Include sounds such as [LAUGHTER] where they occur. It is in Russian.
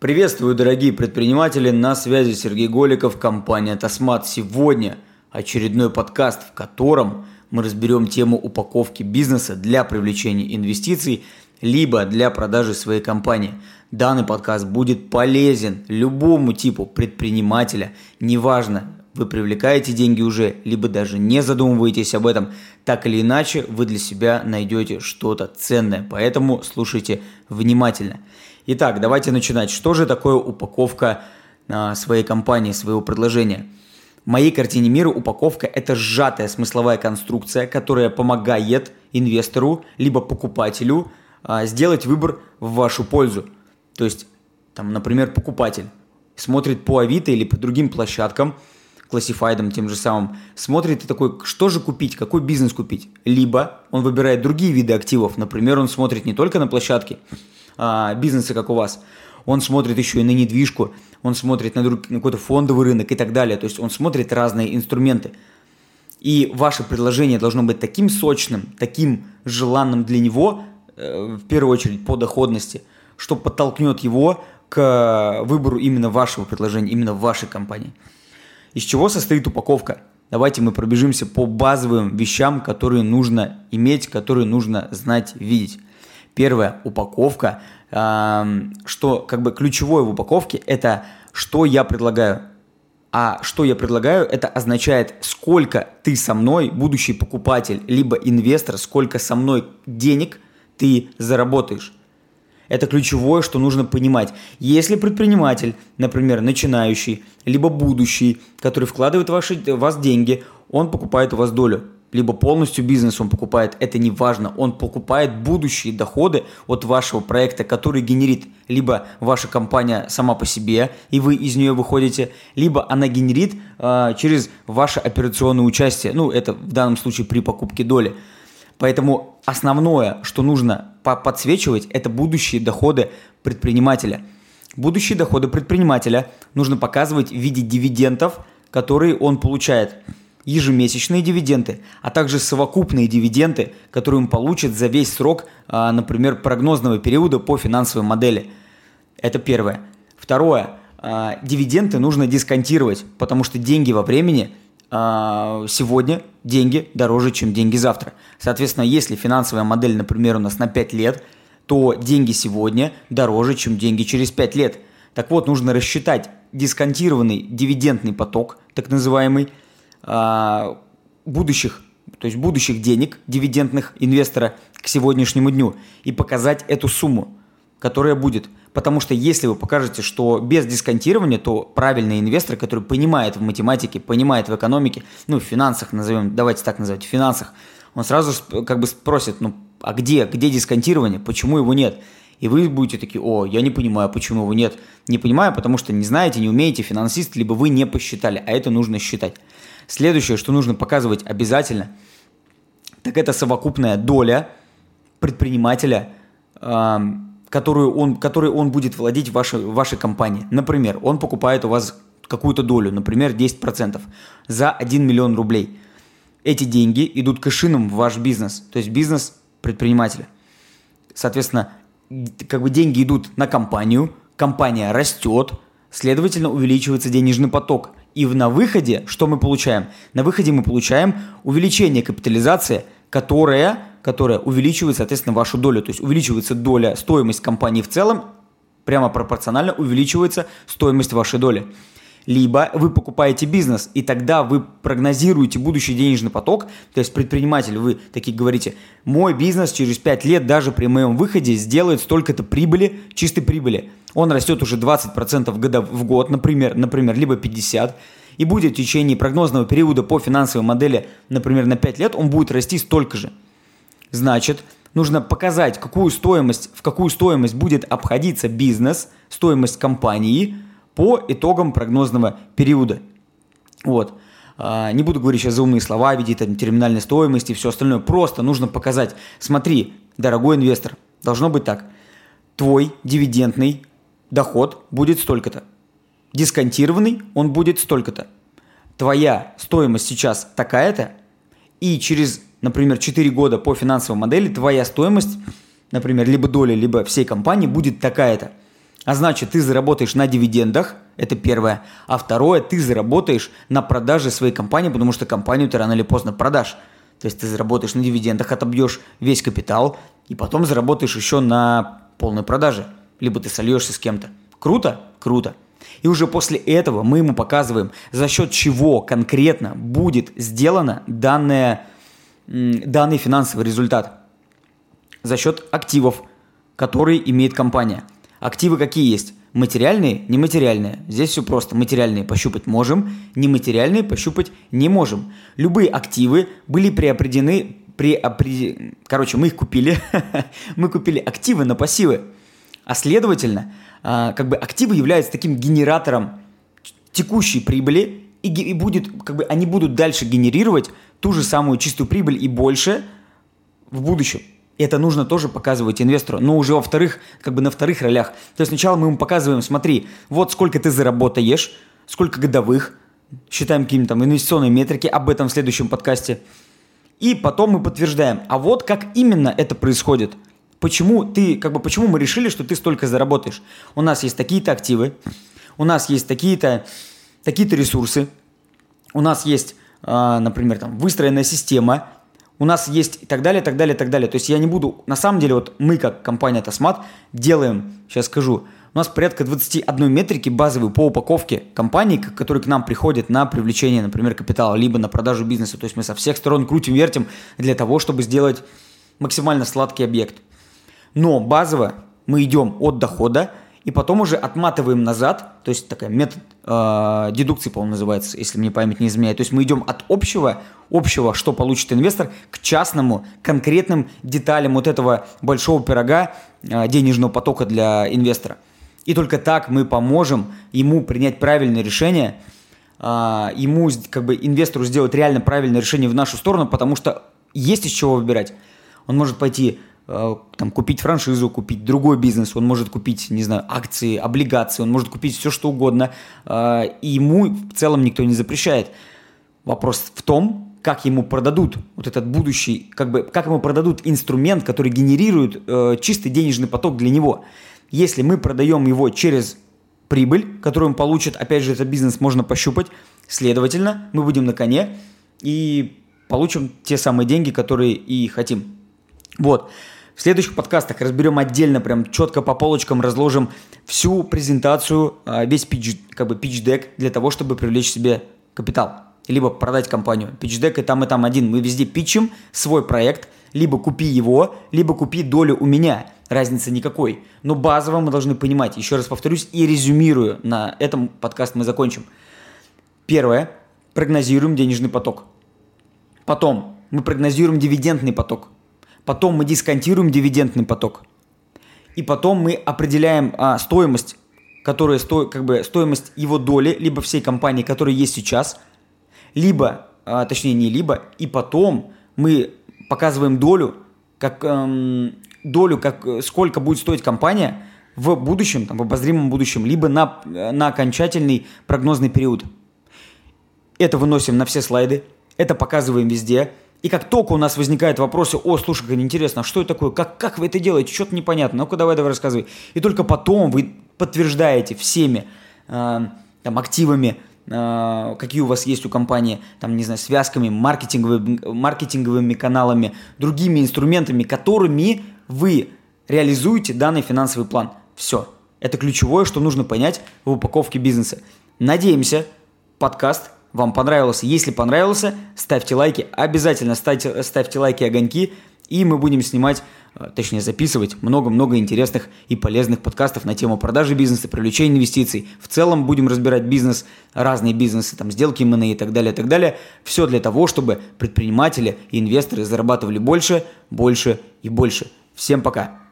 Приветствую, дорогие предприниматели, на связи Сергей Голиков, компания Тасмат. Сегодня очередной подкаст, в котором мы разберем тему упаковки бизнеса для привлечения инвестиций, либо для продажи своей компании. Данный подкаст будет полезен любому типу предпринимателя, неважно, вы привлекаете деньги уже, либо даже не задумываетесь об этом, так или иначе вы для себя найдете что-то ценное. Поэтому слушайте внимательно. Итак, давайте начинать. Что же такое упаковка а, своей компании, своего предложения? В моей картине мира упаковка – это сжатая смысловая конструкция, которая помогает инвестору либо покупателю а, сделать выбор в вашу пользу. То есть, там, например, покупатель смотрит по Авито или по другим площадкам, классифайдом тем же самым, смотрит и такой, что же купить, какой бизнес купить. Либо он выбирает другие виды активов, например, он смотрит не только на площадки, а, бизнеса, как у вас. Он смотрит еще и на недвижку, он смотрит на, друг, на какой-то фондовый рынок и так далее. То есть он смотрит разные инструменты. И ваше предложение должно быть таким сочным, таким желанным для него, э, в первую очередь по доходности, что подтолкнет его к выбору именно вашего предложения, именно вашей компании. Из чего состоит упаковка? Давайте мы пробежимся по базовым вещам, которые нужно иметь, которые нужно знать, видеть. Первое, упаковка. Что как бы ключевое в упаковке – это что я предлагаю. А что я предлагаю, это означает, сколько ты со мной, будущий покупатель, либо инвестор, сколько со мной денег ты заработаешь. Это ключевое, что нужно понимать. Если предприниматель, например, начинающий, либо будущий, который вкладывает ваши, вас деньги, он покупает у вас долю либо полностью бизнес он покупает, это не важно. Он покупает будущие доходы от вашего проекта, который генерит либо ваша компания сама по себе, и вы из нее выходите, либо она генерит э, через ваше операционное участие. Ну, это в данном случае при покупке доли. Поэтому основное, что нужно подсвечивать, это будущие доходы предпринимателя. Будущие доходы предпринимателя нужно показывать в виде дивидендов, которые он получает ежемесячные дивиденды, а также совокупные дивиденды, которые он получит за весь срок, а, например, прогнозного периода по финансовой модели. Это первое. Второе. А, дивиденды нужно дисконтировать, потому что деньги во времени а, сегодня деньги дороже, чем деньги завтра. Соответственно, если финансовая модель, например, у нас на 5 лет, то деньги сегодня дороже, чем деньги через 5 лет. Так вот, нужно рассчитать дисконтированный дивидендный поток, так называемый, будущих, то есть будущих денег дивидендных инвестора к сегодняшнему дню и показать эту сумму, которая будет. Потому что если вы покажете, что без дисконтирования, то правильный инвестор, который понимает в математике, понимает в экономике, ну, в финансах назовем, давайте так называть, в финансах, он сразу как бы спросит, ну, а где, где дисконтирование, почему его нет? И вы будете такие, о, я не понимаю, почему его нет. Не понимаю, потому что не знаете, не умеете, финансист, либо вы не посчитали, а это нужно считать. Следующее, что нужно показывать обязательно, так это совокупная доля предпринимателя, э, которую он, которой он будет владеть в вашей, в вашей компании. Например, он покупает у вас какую-то долю, например, 10% за 1 миллион рублей. Эти деньги идут кэшином в ваш бизнес, то есть бизнес предпринимателя. Соответственно, как бы деньги идут на компанию, компания растет, следовательно, увеличивается денежный поток. И на выходе что мы получаем? На выходе мы получаем увеличение капитализации, которая, которая увеличивает, соответственно, вашу долю. То есть увеличивается доля, стоимость компании в целом, прямо пропорционально увеличивается стоимость вашей доли. Либо вы покупаете бизнес, и тогда вы прогнозируете будущий денежный поток, то есть предприниматель, вы такие говорите, мой бизнес через 5 лет даже при моем выходе сделает столько-то прибыли, чистой прибыли он растет уже 20% года, в год, например, например, либо 50%, и будет в течение прогнозного периода по финансовой модели, например, на 5 лет, он будет расти столько же. Значит, нужно показать, какую стоимость, в какую стоимость будет обходиться бизнес, стоимость компании по итогам прогнозного периода. Вот. А, не буду говорить сейчас за умные слова, видеть там терминальной стоимости и все остальное. Просто нужно показать, смотри, дорогой инвестор, должно быть так. Твой дивидендный доход будет столько-то. Дисконтированный он будет столько-то. Твоя стоимость сейчас такая-то, и через, например, 4 года по финансовой модели твоя стоимость, например, либо доля, либо всей компании будет такая-то. А значит, ты заработаешь на дивидендах, это первое. А второе, ты заработаешь на продаже своей компании, потому что компанию ты рано или поздно продашь. То есть ты заработаешь на дивидендах, отобьешь весь капитал, и потом заработаешь еще на полной продаже. Либо ты сольешься с кем-то. Круто? Круто. И уже после этого мы ему показываем, за счет чего конкретно будет сделано данное, данный финансовый результат. За счет активов, которые имеет компания. Активы какие есть? Материальные, нематериальные. Здесь все просто. Материальные пощупать можем, нематериальные пощупать не можем. Любые активы были приопределены, при, короче, мы их купили, [LAUGHS] мы купили активы на пассивы. А следовательно, а, как бы активы являются таким генератором текущей прибыли, и, и будет, как бы они будут дальше генерировать ту же самую чистую прибыль и больше в будущем. Это нужно тоже показывать инвестору, но уже во вторых, как бы на вторых ролях. То есть сначала мы ему показываем, смотри, вот сколько ты заработаешь, сколько годовых, считаем какие-нибудь там инвестиционные метрики, об этом в следующем подкасте. И потом мы подтверждаем, а вот как именно это происходит – почему ты, как бы, почему мы решили, что ты столько заработаешь? У нас есть такие-то активы, у нас есть такие-то, такие-то ресурсы, у нас есть, э, например, там, выстроенная система, у нас есть и так далее, так далее, так далее. То есть я не буду, на самом деле, вот мы как компания Тосмат делаем, сейчас скажу, у нас порядка 21 метрики базовой по упаковке компаний, которые к нам приходят на привлечение, например, капитала, либо на продажу бизнеса. То есть мы со всех сторон крутим, вертим для того, чтобы сделать максимально сладкий объект. Но базово мы идем от дохода и потом уже отматываем назад, то есть такая метод э, дедукции, по-моему, называется, если мне память не изменяет. То есть мы идем от общего, общего, что получит инвестор, к частному, конкретным деталям вот этого большого пирога э, денежного потока для инвестора. И только так мы поможем ему принять правильное решение, э, ему, как бы, инвестору сделать реально правильное решение в нашу сторону, потому что есть из чего выбирать. Он может пойти там, купить франшизу, купить другой бизнес, он может купить, не знаю, акции, облигации, он может купить все, что угодно, э, и ему в целом никто не запрещает. Вопрос в том, как ему продадут вот этот будущий, как бы, как ему продадут инструмент, который генерирует э, чистый денежный поток для него. Если мы продаем его через прибыль, которую он получит, опять же, этот бизнес можно пощупать, следовательно, мы будем на коне и получим те самые деньги, которые и хотим. Вот. В следующих подкастах разберем отдельно, прям четко по полочкам разложим всю презентацию, а, весь pitch, как бы pitch deck для того, чтобы привлечь себе капитал. Либо продать компанию. Pitch deck и там, и там один. Мы везде питчим свой проект, либо купи его, либо купи долю у меня. Разницы никакой. Но базово мы должны понимать, еще раз повторюсь и резюмирую, на этом подкаст мы закончим. Первое. Прогнозируем денежный поток. Потом мы прогнозируем дивидендный поток потом мы дисконтируем дивидендный поток, и потом мы определяем а, стоимость, которая сто, как бы стоимость его доли, либо всей компании, которая есть сейчас, либо, а, точнее не либо, и потом мы показываем долю, как эм, долю, как сколько будет стоить компания в будущем, там, в обозримом будущем, либо на, на окончательный прогнозный период. Это выносим на все слайды, это показываем везде, и как только у нас возникают вопросы, о, слушай, как интересно, а что это такое, как, как вы это делаете, что-то непонятно, ну-ка давай, давай рассказывай. И только потом вы подтверждаете всеми э, там, активами, э, какие у вас есть у компании, там, не знаю, связками, маркетинговыми, маркетинговыми каналами, другими инструментами, которыми вы реализуете данный финансовый план. Все. Это ключевое, что нужно понять в упаковке бизнеса. Надеемся, подкаст вам понравился. Если понравился, ставьте лайки. Обязательно ставьте, ставьте лайки, огоньки. И мы будем снимать, э, точнее записывать много-много интересных и полезных подкастов на тему продажи бизнеса, привлечения инвестиций. В целом будем разбирать бизнес, разные бизнесы, там сделки M&A и так далее, и так далее. Все для того, чтобы предприниматели и инвесторы зарабатывали больше, больше и больше. Всем пока!